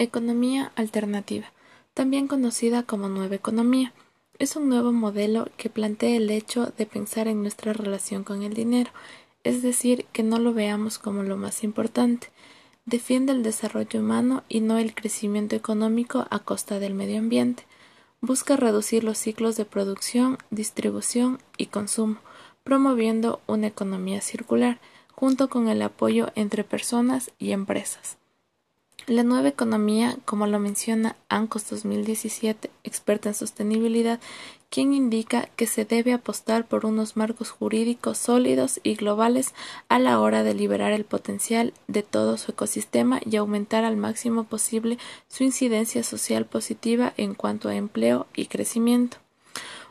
Economía alternativa, también conocida como nueva economía, es un nuevo modelo que plantea el hecho de pensar en nuestra relación con el dinero, es decir, que no lo veamos como lo más importante. Defiende el desarrollo humano y no el crecimiento económico a costa del medio ambiente. Busca reducir los ciclos de producción, distribución y consumo, promoviendo una economía circular, junto con el apoyo entre personas y empresas. La nueva economía, como lo menciona ANCOS 2017, experta en sostenibilidad, quien indica que se debe apostar por unos marcos jurídicos sólidos y globales a la hora de liberar el potencial de todo su ecosistema y aumentar al máximo posible su incidencia social positiva en cuanto a empleo y crecimiento.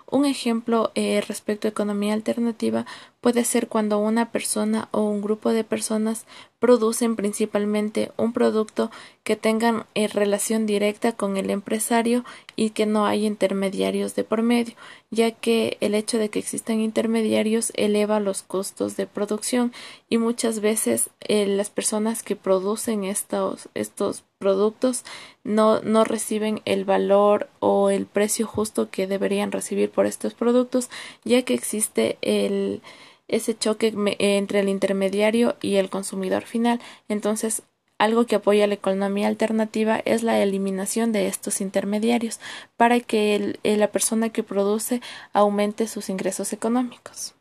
Un ejemplo eh, respecto a economía alternativa puede ser cuando una persona o un grupo de personas producen principalmente un producto que tengan eh, relación directa con el empresario y que no hay intermediarios de por medio, ya que el hecho de que existan intermediarios eleva los costos de producción y muchas veces eh, las personas que producen estos, estos productos no, no reciben el valor o el precio justo que deberían recibir por estos productos, ya que existe el ese choque entre el intermediario y el consumidor final. Entonces, algo que apoya la economía alternativa es la eliminación de estos intermediarios para que la persona que produce aumente sus ingresos económicos.